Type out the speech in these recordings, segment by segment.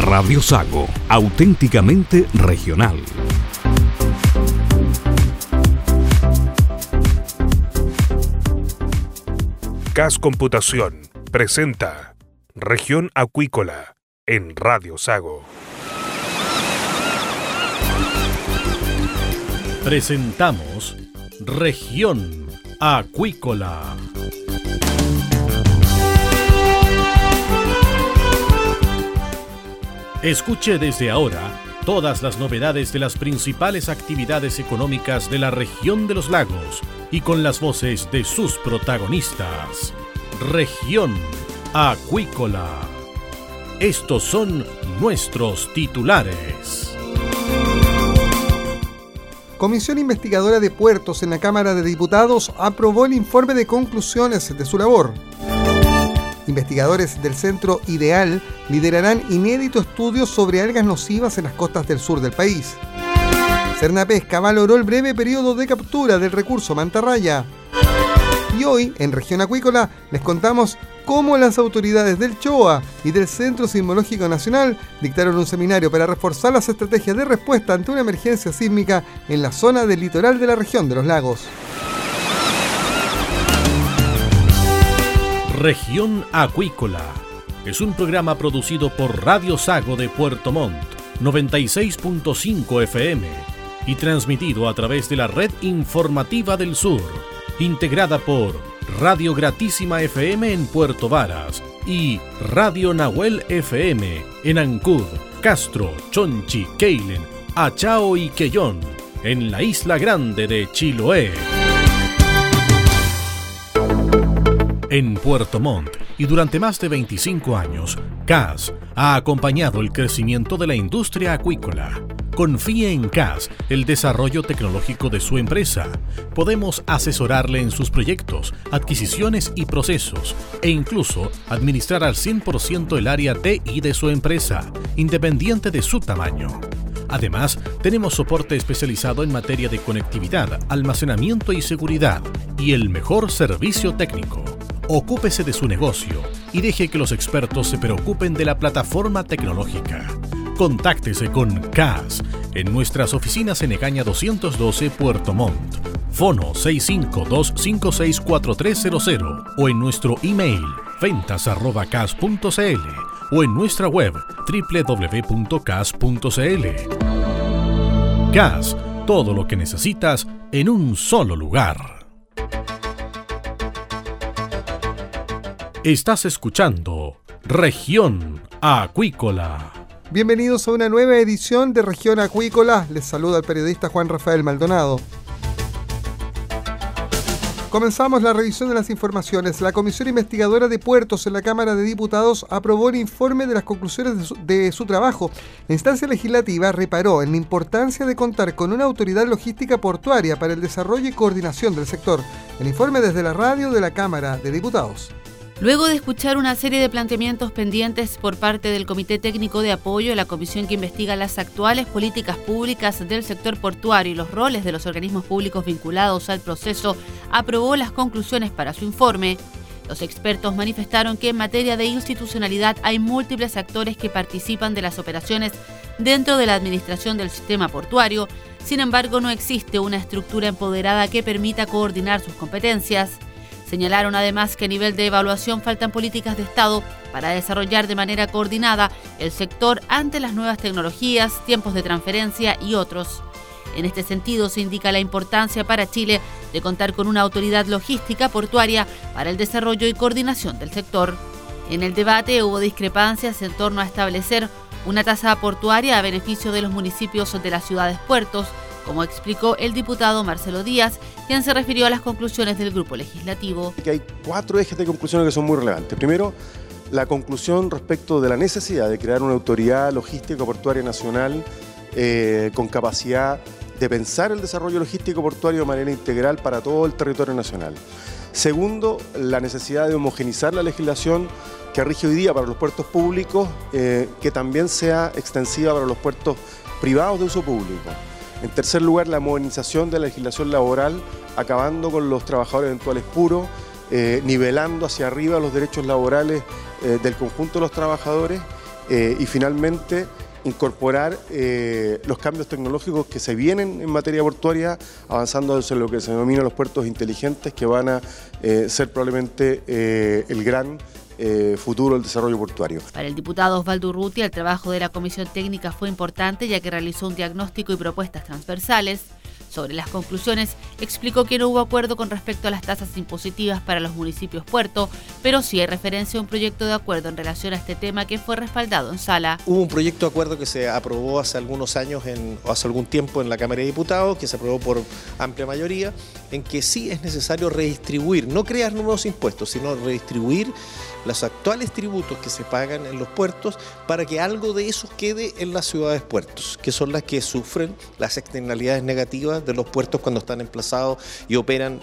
Radio Sago, auténticamente regional. CAS Computación presenta Región Acuícola en Radio Sago. Presentamos Región Acuícola. Escuche desde ahora todas las novedades de las principales actividades económicas de la región de los lagos y con las voces de sus protagonistas. Región Acuícola. Estos son nuestros titulares. Comisión Investigadora de Puertos en la Cámara de Diputados aprobó el informe de conclusiones de su labor. Investigadores del Centro Ideal liderarán inédito estudio sobre algas nocivas en las costas del sur del país. Cernapesca valoró el breve periodo de captura del recurso mantarraya. Y hoy, en Región Acuícola, les contamos cómo las autoridades del CHOA y del Centro Sismológico Nacional dictaron un seminario para reforzar las estrategias de respuesta ante una emergencia sísmica en la zona del litoral de la región de los lagos. Región Acuícola es un programa producido por Radio Sago de Puerto Montt, 96.5 FM, y transmitido a través de la red informativa del sur, integrada por Radio Gratísima FM en Puerto Varas y Radio Nahuel FM en Ancud, Castro, Chonchi, Keilen, Achao y Quellón, en la isla grande de Chiloé. En Puerto Montt y durante más de 25 años, CAS ha acompañado el crecimiento de la industria acuícola. Confíe en CAS el desarrollo tecnológico de su empresa. Podemos asesorarle en sus proyectos, adquisiciones y procesos e incluso administrar al 100% el área TI de su empresa, independiente de su tamaño. Además, tenemos soporte especializado en materia de conectividad, almacenamiento y seguridad y el mejor servicio técnico. Ocúpese de su negocio y deje que los expertos se preocupen de la plataforma tecnológica. Contáctese con CAS en nuestras oficinas en Egaña 212 Puerto Montt. Fono 652564300 o en nuestro email ventas@cas.cl o en nuestra web www.cas.cl. CAS, todo lo que necesitas en un solo lugar. Estás escuchando Región Acuícola. Bienvenidos a una nueva edición de Región Acuícola. Les saluda el periodista Juan Rafael Maldonado. Comenzamos la revisión de las informaciones. La Comisión Investigadora de Puertos en la Cámara de Diputados aprobó el informe de las conclusiones de su, de su, trabajo. La instancia legislativa reparó en la importancia de contar con una autoridad logística portuaria para el desarrollo y coordinación del sector. El informe desde la radio de la Cámara de Diputados. Luego de escuchar una serie de planteamientos pendientes por parte del Comité Técnico de Apoyo, la comisión que investiga las actuales políticas públicas del sector portuario y los roles de los organismos públicos vinculados al proceso, aprobó las conclusiones para su informe. Los expertos manifestaron que en materia de institucionalidad hay múltiples actores que participan de las operaciones dentro de la administración del sistema portuario, sin embargo no existe una estructura empoderada que permita coordinar sus competencias. Señalaron además que a nivel de evaluación faltan políticas de Estado para desarrollar de manera coordinada el sector ante las nuevas tecnologías, tiempos de transferencia y otros. En este sentido, se indica la importancia para Chile de contar con una autoridad logística portuaria para el desarrollo y coordinación del sector. En el debate hubo discrepancias en torno a establecer una tasa portuaria a beneficio de los municipios de las ciudades puertos, como explicó el diputado Marcelo Díaz, quien se refirió a las conclusiones del grupo legislativo. Hay cuatro ejes de conclusiones que son muy relevantes. Primero, la conclusión respecto de la necesidad de crear una autoridad logística portuaria nacional eh, con capacidad de pensar el desarrollo logístico portuario de manera integral para todo el territorio nacional. Segundo, la necesidad de homogenizar la legislación que rige hoy día para los puertos públicos, eh, que también sea extensiva para los puertos privados de uso público. En tercer lugar, la modernización de la legislación laboral, acabando con los trabajadores eventuales puros, eh, nivelando hacia arriba los derechos laborales eh, del conjunto de los trabajadores eh, y finalmente incorporar los cambios tecnológicos que se vienen en materia portuaria, avanzando en lo que se denomina los puertos inteligentes, que van a ser probablemente el gran futuro del desarrollo portuario. Para el diputado Osvaldo Urrutia, el trabajo de la Comisión Técnica fue importante ya que realizó un diagnóstico y propuestas transversales sobre las conclusiones, explicó que no hubo acuerdo con respecto a las tasas impositivas para los municipios puerto, pero sí hay referencia a un proyecto de acuerdo en relación a este tema que fue respaldado en sala. Hubo un proyecto de acuerdo que se aprobó hace algunos años, en, o hace algún tiempo en la Cámara de Diputados, que se aprobó por amplia mayoría, en que sí es necesario redistribuir, no crear nuevos impuestos, sino redistribuir los actuales tributos que se pagan en los puertos para que algo de eso quede en las ciudades puertos, que son las que sufren las externalidades negativas de los puertos cuando están emplazados y operan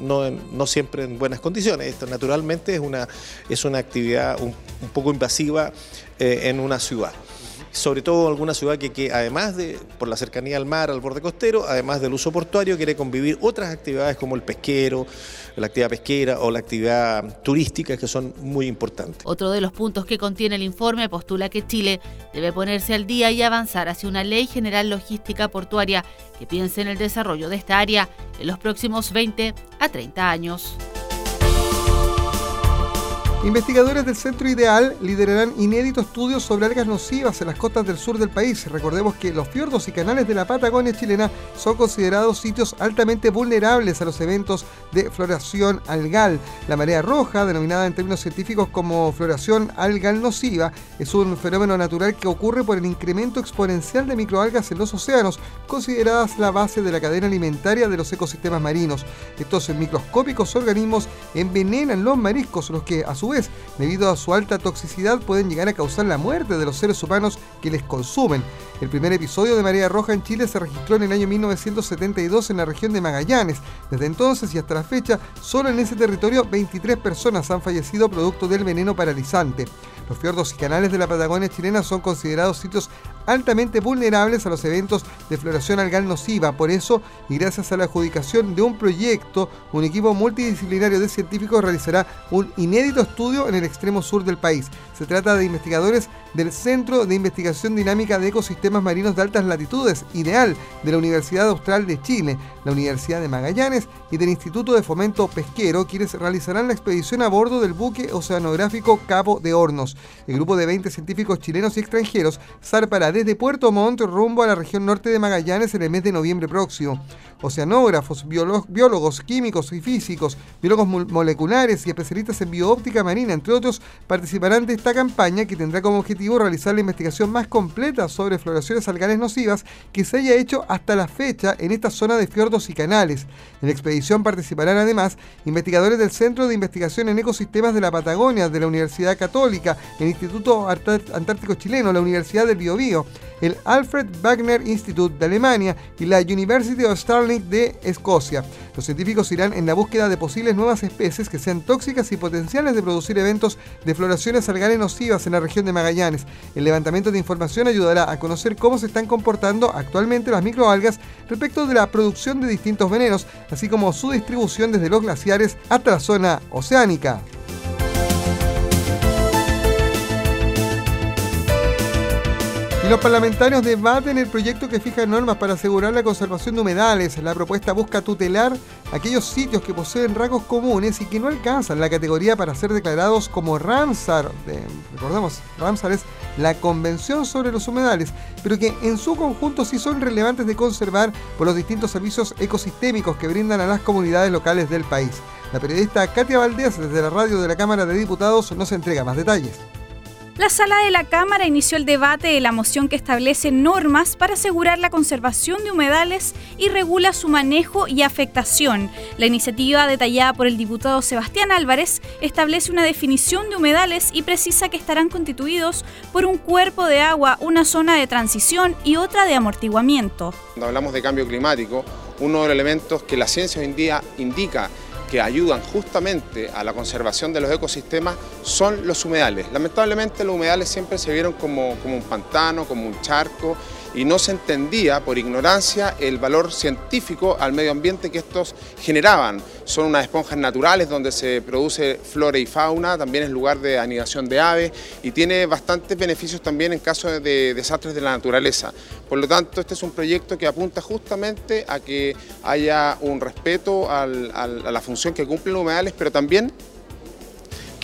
no, siempre en buenas condiciones. Esto naturalmente es una, es una actividad un, poco invasiva eh, en una ciudad sobre todo alguna ciudad que, además de, por la cercanía al mar, al borde costero, además del uso portuario, quiere convivir otras actividades como el pesquero, la actividad pesquera o la actividad turística que son muy importantes. Otro de los puntos que contiene el informe postula que Chile debe ponerse al día y avanzar hacia una ley general logística portuaria que piense en el desarrollo de esta área en los próximos 20 a 30 años. Investigadores del Centro Ideal liderarán inédito estudio sobre algas nocivas en las costas del sur del país. Recordemos que los fiordos y canales de la Patagonia chilena son considerados sitios altamente vulnerables a los eventos de floración algal. La marea roja, denominada en términos científicos como floración algal nociva, es un fenómeno natural que ocurre por el incremento exponencial de microalgas en los océanos, consideradas la base de la cadena alimentaria de los ecosistemas marinos. Estos microscópicos organismos envenenan los mariscos, los que a su vez, debido a su alta toxicidad, pueden llegar a causar la muerte de los seres humanos que les consumen. El primer episodio de marea roja en Chile se registró en el año 1972 en la región de Magallanes. Desde entonces y hasta la fecha, solo en ese territorio 23 personas han fallecido producto del veneno paralizante. Los fiordos y canales de la Patagonia chilena son considerados sitios altamente vulnerables a los eventos de floración algal nociva. Por eso, y gracias a la adjudicación de un proyecto, un equipo multidisciplinario de científicos realizará un inédito estudio en el extremo sur del país. Se trata de investigadores del Centro de Investigación Dinámica de Ecosistemas Marinos de Altas Latitudes, IDEAL, de la Universidad Austral de Chile, la Universidad de Magallanes y del Instituto de Fomento Pesquero, quienes realizarán la expedición a bordo del buque oceanográfico Cabo de Hornos. El grupo de 20 científicos chilenos y extranjeros zarpará desde Puerto Montt rumbo a la región norte de Magallanes en el mes de noviembre próximo. Oceanógrafos, biólogos, químicos y físicos, biólogos moleculares y especialistas en bioóptica marina, entre otros, participarán de esta campaña que tendrá como objetivo realizar la investigación más completa sobre floraciones algales nocivas que se haya hecho hasta la fecha en esta zona de fiordos y canales. En la expedición participarán además investigadores del Centro de Investigación en Ecosistemas de la Patagonia, de la Universidad Católica, el Instituto Antártico Chileno, la Universidad del Biobío, el Alfred Wagner Institute de Alemania y la University of Stirling de Escocia. Los científicos irán en la búsqueda de posibles nuevas especies que sean tóxicas y potenciales de producir eventos de floraciones algales nocivas en la región de Magallanes. El levantamiento de información ayudará a conocer cómo se están comportando actualmente las microalgas respecto de la producción de distintos venenos, así como su distribución desde los glaciares hasta la zona oceánica. Y los parlamentarios debaten el proyecto que fija normas para asegurar la conservación de humedales. La propuesta busca tutelar aquellos sitios que poseen rasgos comunes y que no alcanzan la categoría para ser declarados como Ramsar. recordemos, Ramsar es la Convención sobre los Humedales, pero que en su conjunto sí son relevantes de conservar por los distintos servicios ecosistémicos que brindan a las comunidades locales del país. La periodista Katia Valdés, desde la radio de la Cámara de Diputados, nos entrega más detalles. La sala de la Cámara inició el debate de la moción que establece normas para asegurar la conservación de humedales y regula su manejo y afectación. La iniciativa detallada por el diputado Sebastián Álvarez establece una definición de humedales y precisa que estarán constituidos por un cuerpo de agua, una zona de transición y otra de amortiguamiento. Cuando hablamos de cambio climático, uno de los elementos que la ciencia hoy en día indica que ayudan justamente a la conservación de los ecosistemas son los humedales. Lamentablemente los humedales siempre se vieron como, como un pantano, como un charco y no se entendía por ignorancia el valor científico al medio ambiente que estos generaban. Son unas esponjas naturales donde se produce flora y fauna, también es lugar de anidación de aves y tiene bastantes beneficios también en caso de desastres de la naturaleza. Por lo tanto, este es un proyecto que apunta justamente a que haya un respeto a la función que cumplen los humedales, pero también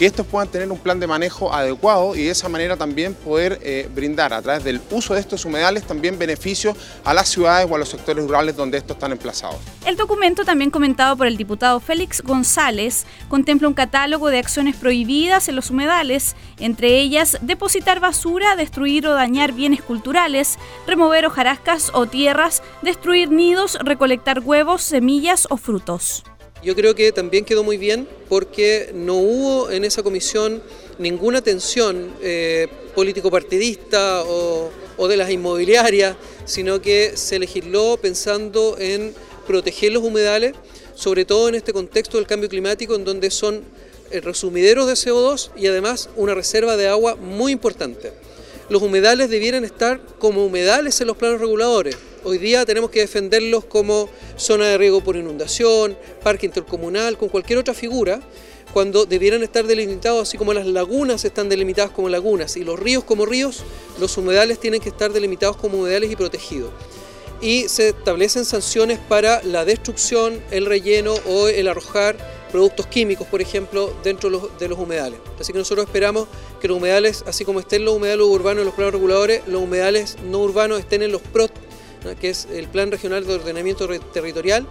que estos puedan tener un plan de manejo adecuado y de esa manera también poder eh, brindar a través del uso de estos humedales también beneficios a las ciudades o a los sectores rurales donde estos están emplazados. El documento, también comentado por el diputado Félix González, contempla un catálogo de acciones prohibidas en los humedales, entre ellas depositar basura, destruir o dañar bienes culturales, remover hojarascas o tierras, destruir nidos, recolectar huevos, semillas o frutos. Yo creo que también quedó muy bien porque no hubo en esa comisión ninguna tensión eh, político-partidista o, o de las inmobiliarias, sino que se legisló pensando en proteger los humedales, sobre todo en este contexto del cambio climático, en donde son eh, resumideros de CO2 y además una reserva de agua muy importante. Los humedales debieran estar como humedales en los planos reguladores, Hoy día tenemos que defenderlos como zona de riego por inundación, parque intercomunal, con cualquier otra figura, cuando debieran estar delimitados así como las lagunas están delimitadas como lagunas y los ríos como ríos, los humedales tienen que estar delimitados como humedales y protegidos. Y se establecen sanciones para la destrucción, el relleno o el arrojar productos químicos, por ejemplo, dentro de los, humedales. Así que nosotros esperamos que los humedales, así como estén los humedales urbanos en los planos reguladores, los humedales no urbanos estén en los que es el Plan Regional de Ordenamiento Territorial,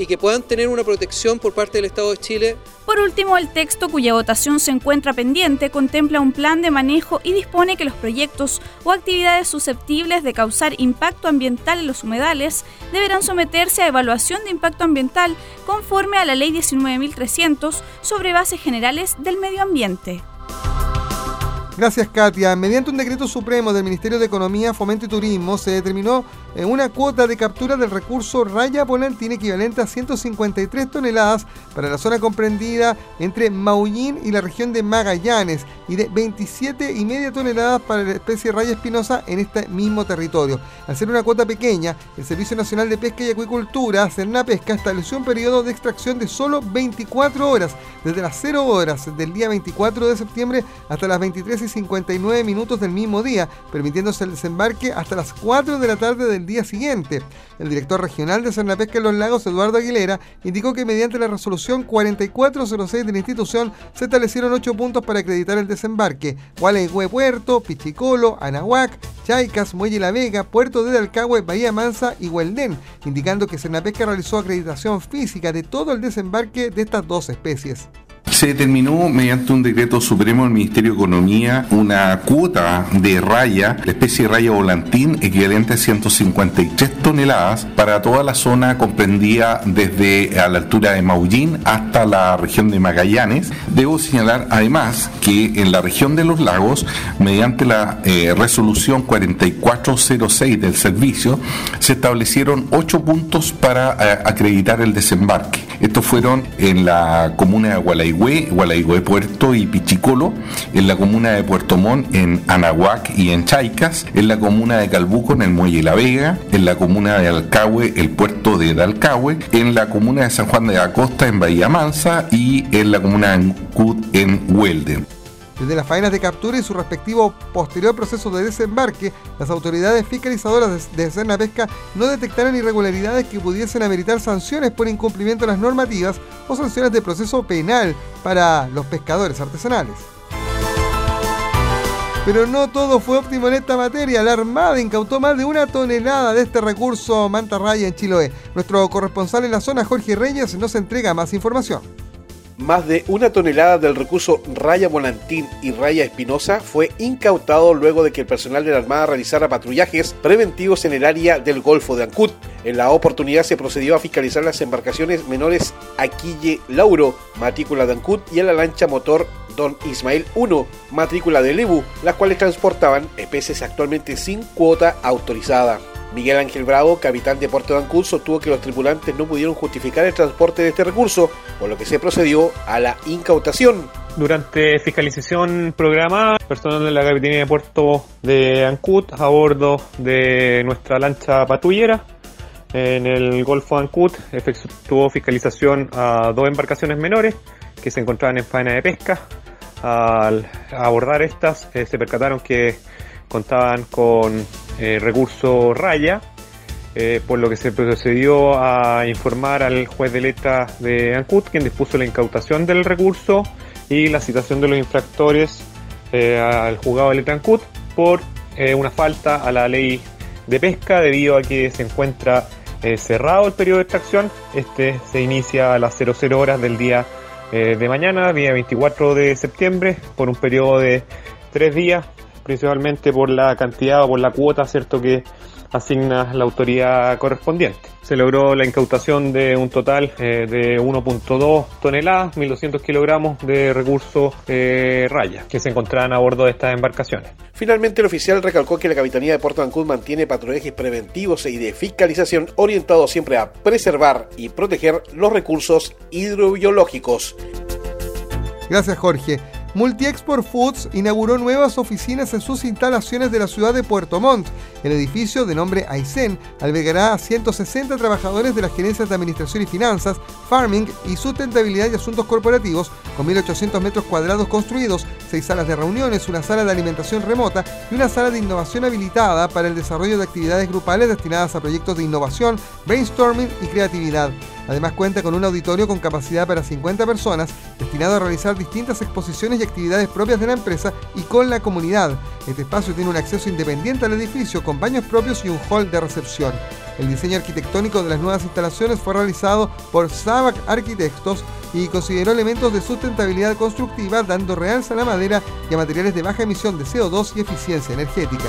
y que puedan tener una protección por parte del Estado de Chile. Por último, el texto cuya votación se encuentra pendiente contempla un plan de manejo y dispone que los proyectos o actividades susceptibles de causar impacto ambiental en los humedales deberán someterse a evaluación de impacto ambiental conforme a la Ley 19.300 sobre bases generales del medio ambiente. Gracias, Katia. Mediante un decreto supremo del Ministerio de Economía, Fomento y Turismo, se determinó una cuota de captura del recurso raya volantín equivalente a 153 toneladas para la zona comprendida entre Maullín y la región de Magallanes y de 27,5 toneladas para la especie raya espinosa en este mismo territorio. Al ser una cuota pequeña, el Servicio Nacional de Pesca y Acuicultura, Pesca, estableció un periodo de extracción de solo 24 horas, desde las 0 horas del día 24 de septiembre hasta las 23 y 59 minutos del mismo día, permitiéndose el desembarque hasta las 4 de la tarde del día siguiente. El director regional de Pesca en los Lagos, Eduardo Aguilera, indicó que mediante la resolución 4406 de la institución se establecieron 8 puntos para acreditar el desembarque. Gualeguay Puerto, Pichicolo, Anahuac, Chaicas, Muelle La Vega, Puerto de Dalcahue, Bahía Mansa y Hueldén, indicando que Pesca realizó acreditación física de todo el desembarque de estas dos especies. Se determinó mediante un decreto supremo del Ministerio de Economía una cuota de raya, la especie de raya volantín, equivalente a 153 toneladas para toda la zona comprendida desde a la altura de Maullín hasta la región de Magallanes. Debo señalar además que en la región de los lagos, mediante la eh, resolución 4406 del servicio, se establecieron ocho puntos para eh, acreditar el desembarque. Estos fueron en la comuna de Gualaigüe, Gualaigüe Puerto y Pichicolo, en la comuna de Puerto Montt, en Anahuac y en Chaicas, en la comuna de Calbuco, en el Muelle La Vega, en la comuna de Alcahue, el puerto de Alcahue, en la comuna de San Juan de la Costa, en Bahía Mansa y en la comuna de Ancud, en Huelden. Desde las faenas de captura y su respectivo posterior proceso de desembarque, las autoridades fiscalizadoras de Cerna Pesca no detectaron irregularidades que pudiesen ameritar sanciones por incumplimiento de las normativas o sanciones de proceso penal para los pescadores artesanales. Pero no todo fue óptimo en esta materia. La Armada incautó más de una tonelada de este recurso mantarraya en Chiloé. Nuestro corresponsal en la zona, Jorge Reyes, nos entrega más información. Más de una tonelada del recurso Raya Volantín y Raya Espinosa fue incautado luego de que el personal de la Armada realizara patrullajes preventivos en el área del Golfo de Ancud. En la oportunidad se procedió a fiscalizar las embarcaciones menores Aquille Lauro, matrícula de Ancud, y a la lancha motor Don Ismael 1, matrícula de Lebu, las cuales transportaban especies actualmente sin cuota autorizada. Miguel Ángel Bravo, capitán de Puerto Ancud, sostuvo que los tripulantes no pudieron justificar el transporte de este recurso, por lo que se procedió a la incautación. Durante fiscalización programada, personal de la Capitanía de Puerto de Ancud a bordo de nuestra lancha patrullera en el Golfo de Ancud efectuó fiscalización a dos embarcaciones menores que se encontraban en faena de pesca. Al abordar estas, eh, se percataron que contaban con eh, recurso raya, eh, por lo que se procedió a informar al juez de letra de Ancud, quien dispuso la incautación del recurso y la citación de los infractores al juzgado de letra Ancud por una falta a la ley de pesca debido a que se encuentra cerrado el periodo de extracción. Este se inicia a las 00 horas del día eh, de mañana, día 24 de septiembre, por un periodo de tres días, principalmente por la cantidad o por la cuota, ¿cierto?, que asigna la autoridad correspondiente. Se logró la incautación de un total eh, de 1.2 toneladas, 1.200 kilogramos de recursos eh, raya que se encontraban a bordo de estas embarcaciones. Finalmente, el oficial recalcó que la Capitanía de Puerto Ancud mantiene patrullajes preventivos y de fiscalización orientados siempre a preservar y proteger los recursos hidrobiológicos. Gracias, Jorge. Multiexport Foods inauguró nuevas oficinas en sus instalaciones de la ciudad de Puerto Montt. El edificio, de nombre Aysén, albergará a 160 trabajadores de las gerencias de Administración y Finanzas, Farming y Sustentabilidad y Asuntos Corporativos, con 1.800 metros cuadrados construidos, seis salas de reuniones, una sala de alimentación remota y una sala de innovación habilitada para el desarrollo de actividades grupales destinadas a proyectos de innovación, brainstorming y creatividad. Además cuenta con un auditorio con capacidad para 50 personas, destinado a realizar distintas exposiciones y actividades propias de la empresa y con la comunidad. Este espacio tiene un acceso independiente al edificio con baños propios y un hall de recepción. El diseño arquitectónico de las nuevas instalaciones fue realizado por Sabac Arquitectos y consideró elementos de sustentabilidad constructiva dando realza a la madera y a materiales de baja emisión de CO2 y eficiencia energética.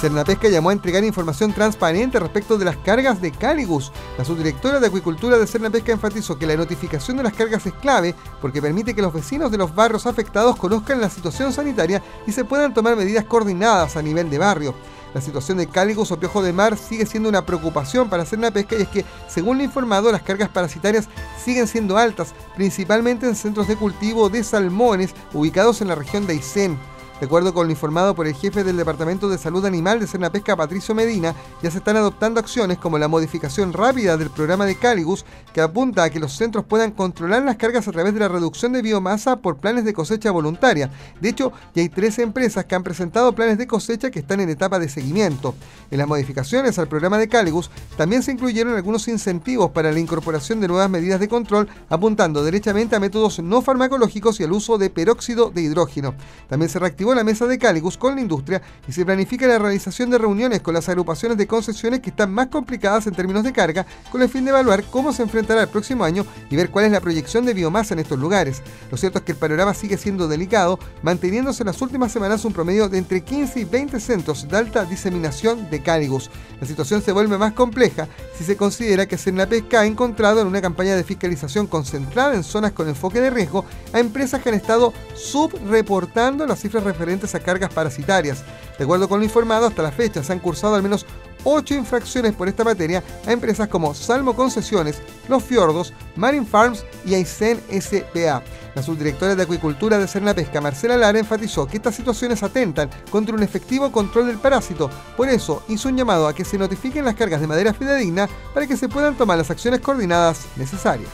Cernapesca llamó a entregar información transparente respecto de las cargas de Cáligus. La subdirectora de Acuicultura de Cernapesca enfatizó que la notificación de las cargas es clave porque permite que los vecinos de los barrios afectados conozcan la situación sanitaria y se puedan tomar medidas coordinadas a nivel de barrio. La situación de cáligus o piojo de mar sigue siendo una preocupación para Cernapesca y es que, según lo informado, las cargas parasitarias siguen siendo altas, principalmente en centros de cultivo de salmones ubicados en la región de Aysén. De acuerdo con lo informado por el jefe del Departamento de Salud Animal de Cernapesca, Patricio Medina, ya se están adoptando acciones como la modificación rápida del programa de Caligus, que apunta a que los centros puedan controlar las cargas a través de la reducción de biomasa por planes de cosecha voluntaria. De hecho, ya hay tres empresas que han presentado planes de cosecha que están en etapa de seguimiento. En las modificaciones al programa de Caligus también se incluyeron algunos incentivos para la incorporación de nuevas medidas de control, apuntando derechamente a métodos no farmacológicos y al uso de peróxido de hidrógeno. También se reactivó la mesa de Cáligus con la industria y se planifica la realización de reuniones con las agrupaciones de concesiones que están más complicadas en términos de carga, con el fin de evaluar cómo se enfrentará el próximo año y ver cuál es la proyección de biomasa en estos lugares. Lo cierto es que el panorama sigue siendo delicado, manteniéndose en las últimas semanas un promedio de entre 15 y 20 centros de alta diseminación de Cáligus. La situación se vuelve más compleja si se considera que Pesca ha encontrado en una campaña de fiscalización concentrada en zonas con enfoque de riesgo a empresas que han estado subreportando las cifras referentes referentes a cargas parasitarias. De acuerdo con lo informado, hasta la fecha se han cursado al menos 8 infracciones por esta materia a empresas como Salmo Concesiones, Los Fiordos, Marine Farms y Aysén SPA. La subdirectora de Acuicultura de Cernapesca, Marcela Lara, enfatizó que estas situaciones atentan contra un efectivo control del parásito. Por eso hizo un llamado a que se notifiquen las cargas de madera fidedigna para que se puedan tomar las acciones coordinadas necesarias.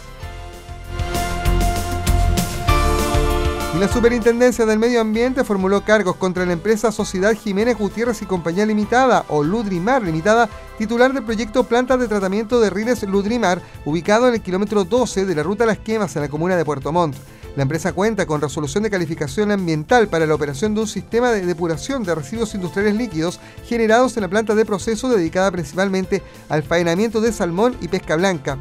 La Superintendencia del Medio Ambiente formuló cargos contra la empresa Sociedad Jiménez Gutiérrez y Compañía Limitada, o Ludrimar Limitada, titular del proyecto Planta de Tratamiento de Riles Ludrimar, ubicado en el kilómetro 12 de la ruta Las Quemas en la comuna de Puerto Montt. La empresa cuenta con resolución de calificación ambiental para la operación de un sistema de depuración de residuos industriales líquidos generados en la planta de proceso dedicada principalmente al faenamiento de salmón y pesca blanca.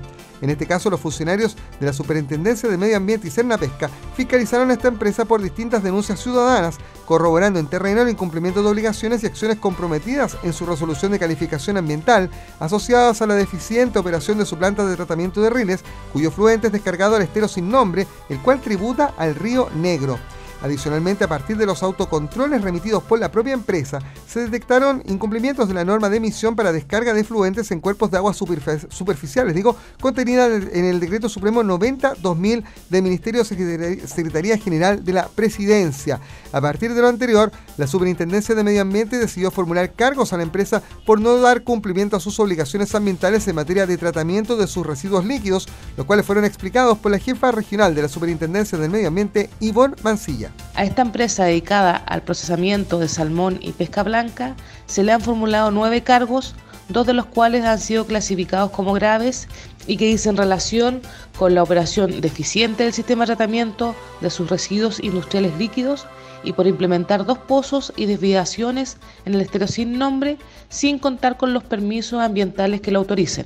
En este caso, los funcionarios de la Superintendencia de Medio Ambiente y Cerna Pesca fiscalizaron a esta empresa por distintas denuncias ciudadanas, corroborando en terreno el incumplimiento de obligaciones y acciones comprometidas en su resolución de calificación ambiental, asociadas a la deficiente operación de su planta de tratamiento de riles, cuyo fluente es descargado al estero sin nombre, el cual tributa al río Negro. Adicionalmente, a partir de los autocontroles remitidos por la propia empresa, se detectaron incumplimientos de la norma de emisión para descarga de fluentes en cuerpos de aguas superficiales, digo, contenida en el Decreto Supremo 90-2000 del Ministerio de Secretaría General de la Presidencia. A partir de lo anterior, la Superintendencia de Medio Ambiente decidió formular cargos a la empresa por no dar cumplimiento a sus obligaciones ambientales en materia de tratamiento de sus residuos líquidos, los cuales fueron explicados por la jefa regional de la Superintendencia del Medio Ambiente, Ivonne Mancilla. A esta empresa dedicada al procesamiento de salmón y pesca blanca se le han formulado nueve cargos, dos de los cuales han sido clasificados como graves y que dicen relación con la operación deficiente del sistema de tratamiento de sus residuos industriales líquidos y por implementar dos pozos y desviaciones en el estero sin nombre sin contar con los permisos ambientales que lo autoricen.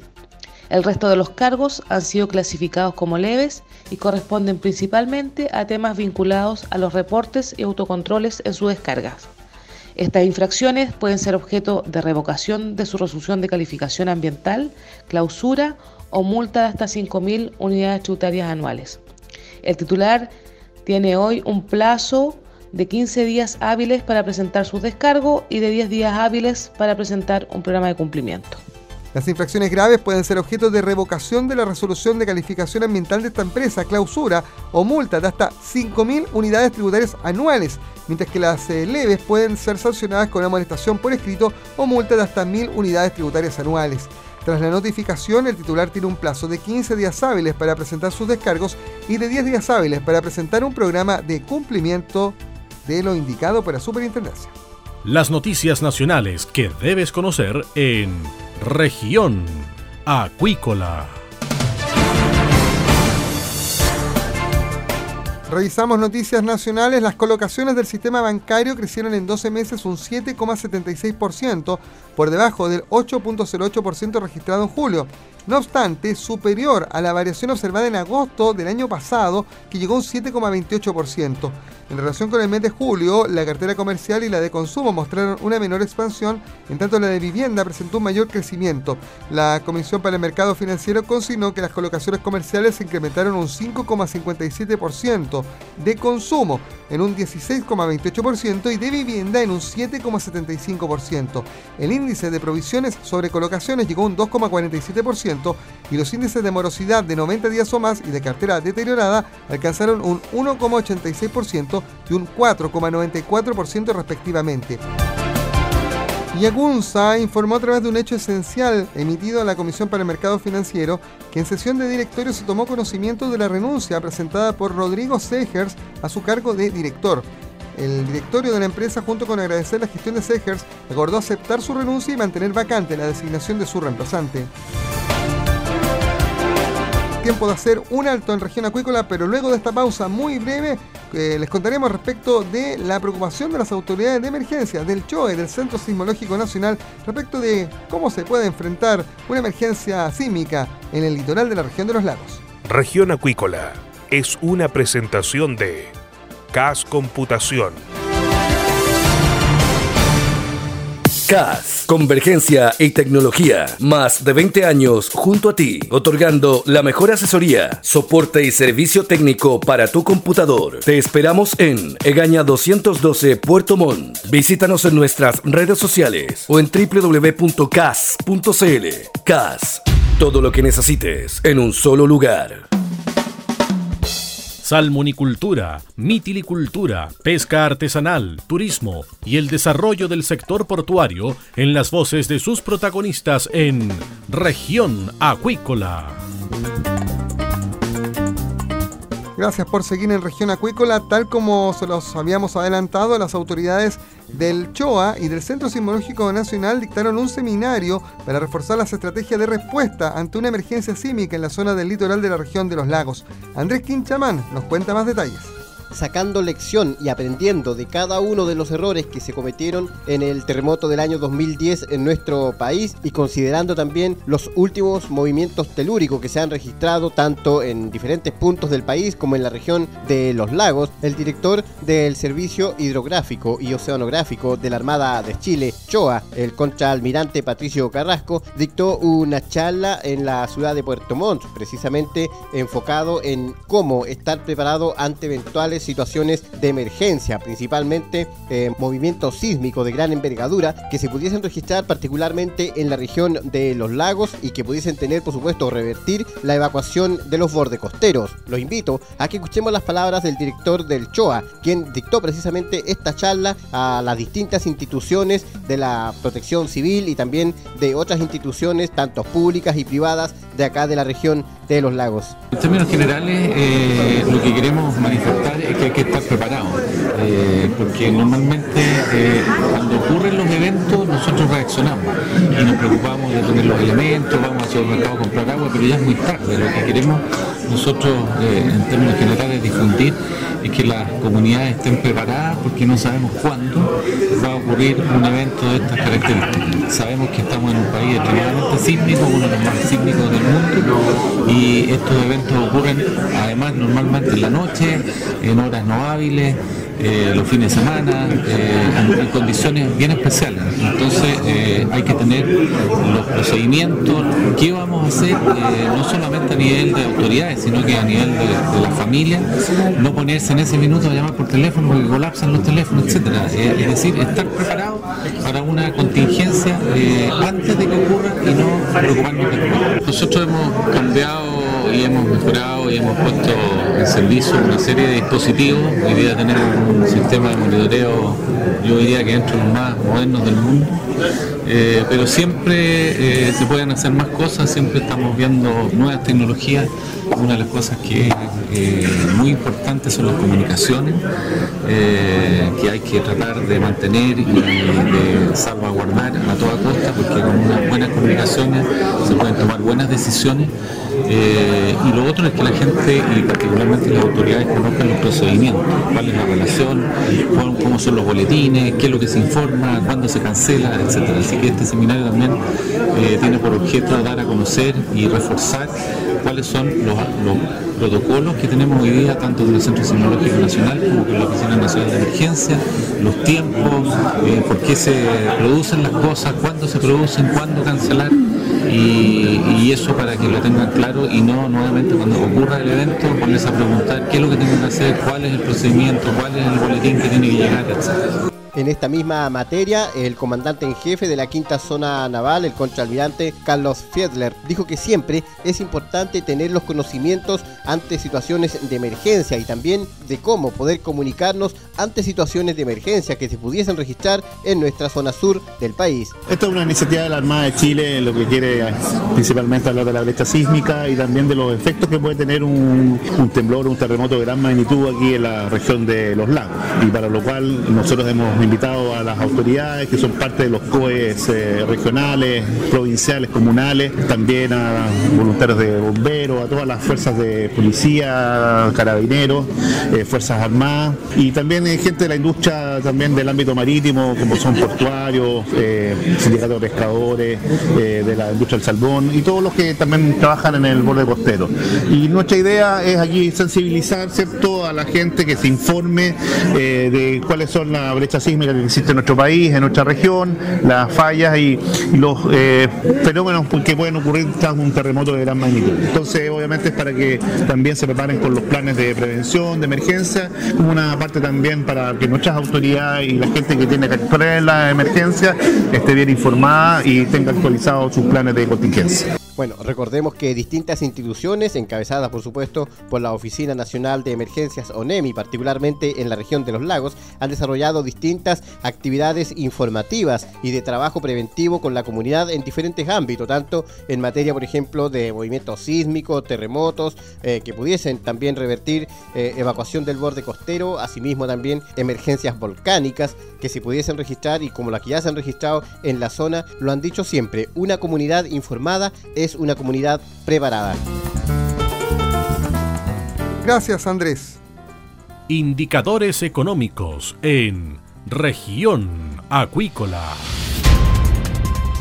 El resto de los cargos han sido clasificados como leves y corresponden principalmente a temas vinculados a los reportes y autocontroles en sus descargas. Estas infracciones pueden ser objeto de revocación de su resolución de calificación ambiental, clausura o multa de hasta 5.000 unidades tributarias anuales. El titular tiene hoy un plazo de 15 días hábiles para presentar su descargo y de 10 días hábiles para presentar un programa de cumplimiento. Las infracciones graves pueden ser objeto de revocación de la resolución de calificación ambiental de esta empresa, clausura o multa de hasta 5.000 unidades tributarias anuales, mientras que las eh, leves pueden ser sancionadas con amonestación por escrito o multa de hasta 1.000 unidades tributarias anuales. Tras la notificación, el titular tiene un plazo de 15 días hábiles para presentar sus descargos y de 10 días hábiles para presentar un programa de cumplimiento de lo indicado por la superintendencia. Las noticias nacionales que debes conocer en región acuícola. Revisamos noticias nacionales. Las colocaciones del sistema bancario crecieron en 12 meses un 7,76%, por debajo del 8,08% registrado en julio. No obstante, superior a la variación observada en agosto del año pasado, que llegó a un 7,28%. En relación con el mes de julio, la cartera comercial y la de consumo mostraron una menor expansión, en tanto la de vivienda presentó un mayor crecimiento. La Comisión para el Mercado Financiero consignó que las colocaciones comerciales se incrementaron un 5,57%, de consumo en un 16,28% y de vivienda en un 7,75%. El índice de provisiones sobre colocaciones llegó a un 2,47% y los índices de morosidad de 90 días o más y de cartera deteriorada alcanzaron un 1,86% y un 4,94% respectivamente. Y Agunza informó a través de un hecho esencial emitido a la Comisión para el Mercado Financiero que en sesión de directorio se tomó conocimiento de la renuncia presentada por Rodrigo Segers a su cargo de director. El directorio de la empresa, junto con agradecer la gestión de Segers, acordó aceptar su renuncia y mantener vacante la designación de su reemplazante tiempo de hacer un alto en región acuícola, pero luego de esta pausa muy breve eh, les contaremos respecto de la preocupación de las autoridades de emergencia, del CHOE, del Centro Sismológico Nacional, respecto de cómo se puede enfrentar una emergencia sísmica en el litoral de la región de los lagos. Región acuícola es una presentación de CAS Computación CAS, Convergencia y Tecnología. Más de 20 años junto a ti, otorgando la mejor asesoría, soporte y servicio técnico para tu computador. Te esperamos en Egaña 212 Puerto Montt. Visítanos en nuestras redes sociales o en www.cas.cl. CAS, todo lo que necesites en un solo lugar salmonicultura, mitilicultura, pesca artesanal, turismo y el desarrollo del sector portuario en las voces de sus protagonistas en Región Acuícola. Gracias por seguir en región acuícola. Tal como se los habíamos adelantado, las autoridades del CHOA y del Centro Sismológico Nacional dictaron un seminario para reforzar las estrategias de respuesta ante una emergencia sísmica en la zona del litoral de la región de los lagos. Andrés Quinchamán nos cuenta más detalles sacando lección y aprendiendo de cada uno de los errores que se cometieron en el terremoto del año 2010 en nuestro país y considerando también los últimos movimientos telúricos que se han registrado tanto en diferentes puntos del país como en la región de los lagos, el director del Servicio Hidrográfico y Oceanográfico de la Armada de Chile, CHOA, el contraalmirante Patricio Carrasco, dictó una charla en la ciudad de Puerto Montt, precisamente enfocado en cómo estar preparado ante eventuales situaciones de emergencia, principalmente eh, movimientos sísmicos de gran envergadura que se pudiesen registrar particularmente en la región de los lagos y que pudiesen tener, por supuesto, revertir la evacuación de los bordes costeros. Los invito a que escuchemos las palabras del director del CHOA, quien dictó precisamente esta charla a las distintas instituciones de la protección civil y también de otras instituciones, tanto públicas y privadas, de acá de la región de los lagos. En términos generales, eh, lo que queremos manifestar es que hay que estar preparados, eh, porque normalmente eh, cuando ocurren los eventos nosotros reaccionamos y nos preocupamos de tener los elementos, vamos al supermercado a comprar agua, pero ya es muy tarde. Lo que queremos nosotros en términos generales difundir es que las comunidades estén preparadas porque no sabemos cuándo va a ocurrir un evento de estas características. Sabemos que estamos en un país extremadamente sísmico, uno de los más sísmicos del mundo, y estos eventos ocurren además normalmente en la noche, en horas no hábiles, eh, los fines de semana, eh, en, condiciones bien especiales. Entonces eh, hay que tener los procedimientos, qué vamos a hacer, no solamente a nivel de autoridades, sino que a nivel de, la familia, no ponerse en ese minuto a llamar por teléfono porque colapsan los teléfonos, etcétera. es decir, estar preparado para una contingencia antes de que ocurra y no preocuparnos Nosotros hemos cambiado y hemos mejorado y hemos puesto en servicio una serie de dispositivos. Hoy día tenemos un sistema de monitoreo, yo diría que entre los más modernos del mundo. Eh, pero siempre eh, se pueden hacer más cosas, siempre estamos viendo nuevas tecnologías. Una de las cosas que es eh, muy importante son las comunicaciones, que hay que tratar de mantener y de salvaguardar a toda costa, porque con unas buenas comunicaciones se pueden tomar buenas decisiones eh, y lo otro es que la gente y particularmente las autoridades conozcan los procedimientos, cuál es la relación, cómo son los boletines, qué es lo que se informa, cuándo se cancela, etc. Así que este seminario también eh, tiene por objeto dar a conocer y reforzar cuáles son los, protocolos que tenemos hoy día, tanto en el Centro Sismológico Nacional como con la Oficina Nacional de Emergencia, los tiempos, eh, por qué se producen las cosas, cuándo se producen, cuándo cancelar y, eso para que lo tengan claro y no nuevamente cuando ocurra el evento ponerse a preguntar qué es lo que tienen que hacer, cuál es el procedimiento, cuál es el boletín que tiene que llegar, etc. En esta misma materia, el comandante en jefe de la quinta zona naval, el contraalmirante Carlos Fiedler, dijo que siempre es importante tener los conocimientos ante situaciones de emergencia y también de cómo poder comunicarnos ante situaciones de emergencia que se pudiesen registrar en nuestra zona sur del país. Esta es una iniciativa de la Armada de Chile, lo que quiere principalmente hablar de la brecha sísmica y también de los efectos que puede tener un, un temblor, un terremoto de gran magnitud aquí en la región de los lagos. Y para lo cual nosotros hemos invitado a las autoridades que son parte de los COEs eh, regionales, provinciales, comunales, también a voluntarios de bomberos, a todas las fuerzas de policía, carabineros, eh, fuerzas armadas y también eh, gente de la industria también del ámbito marítimo, como son portuarios, sindicatos de pescadores, de la industria del salmón y todos los que también trabajan en el borde costero. Y nuestra idea es aquí sensibilizar ¿cierto? a la gente que se informe de cuáles son las brechas que existe en nuestro país, en nuestra región, las fallas y, los eh, fenómenos que pueden ocurrir tras un terremoto de gran magnitud. Entonces, obviamente es para que también se preparen con los planes de prevención, de emergencia, una parte también para que nuestras autoridades y la gente que tiene que actuar en la emergencia esté bien informada y tenga actualizados sus planes de contingencia. Bueno, recordemos que distintas instituciones, encabezadas por supuesto por la Oficina Nacional de Emergencias ONEMI, particularmente en la región de los lagos, han desarrollado distintas actividades informativas y de trabajo preventivo con la comunidad en diferentes ámbitos, tanto en materia, por ejemplo, de movimientos sísmicos, terremotos, eh, que pudiesen también revertir eh, evacuación del borde costero, asimismo también emergencias volcánicas que se pudiesen registrar y como las que ya se han registrado en la zona, lo han dicho siempre, una comunidad informada es una comunidad preparada. Gracias Andrés. Indicadores económicos en región acuícola.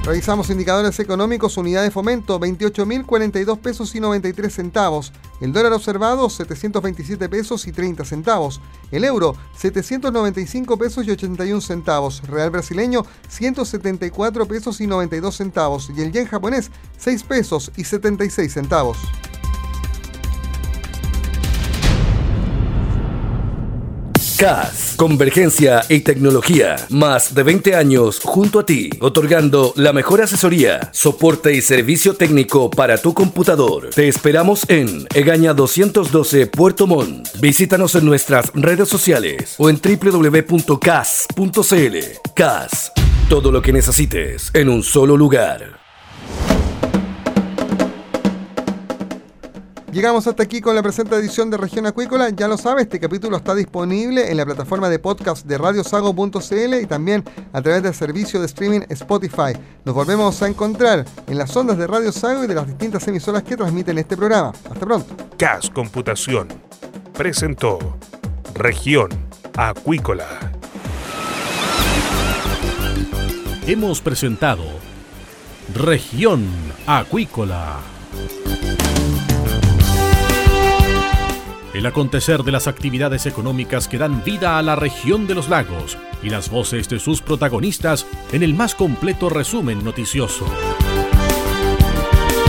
Revisamos indicadores económicos, unidad de fomento, 28.042 pesos y 93 centavos. El dólar observado, 727 pesos y 30 centavos. El euro, 795 pesos y 81 centavos. Real brasileño, 174 pesos y 92 centavos. Y el yen japonés, 6 pesos y 76 centavos. CAS, Convergencia y Tecnología. Más de 20 años junto a ti, otorgando la mejor asesoría, soporte y servicio técnico para tu computador. Te esperamos en Egaña 212 Puerto Montt. Visítanos en nuestras redes sociales o en www.cas.cl. CAS, todo lo que necesites en un solo lugar. Llegamos hasta aquí con la presente edición de Región Acuícola. Ya lo sabes, este capítulo está disponible en la plataforma de podcast de radiosago.cl y también a través del servicio de streaming Spotify. Nos volvemos a encontrar en las ondas de Radio Sago y de las distintas emisoras que transmiten este programa. Hasta pronto. CAS Computación presentó Región Acuícola. Hemos presentado Región Acuícola. El acontecer de las actividades económicas que dan vida a la región de los lagos y las voces de sus protagonistas en el más completo resumen noticioso.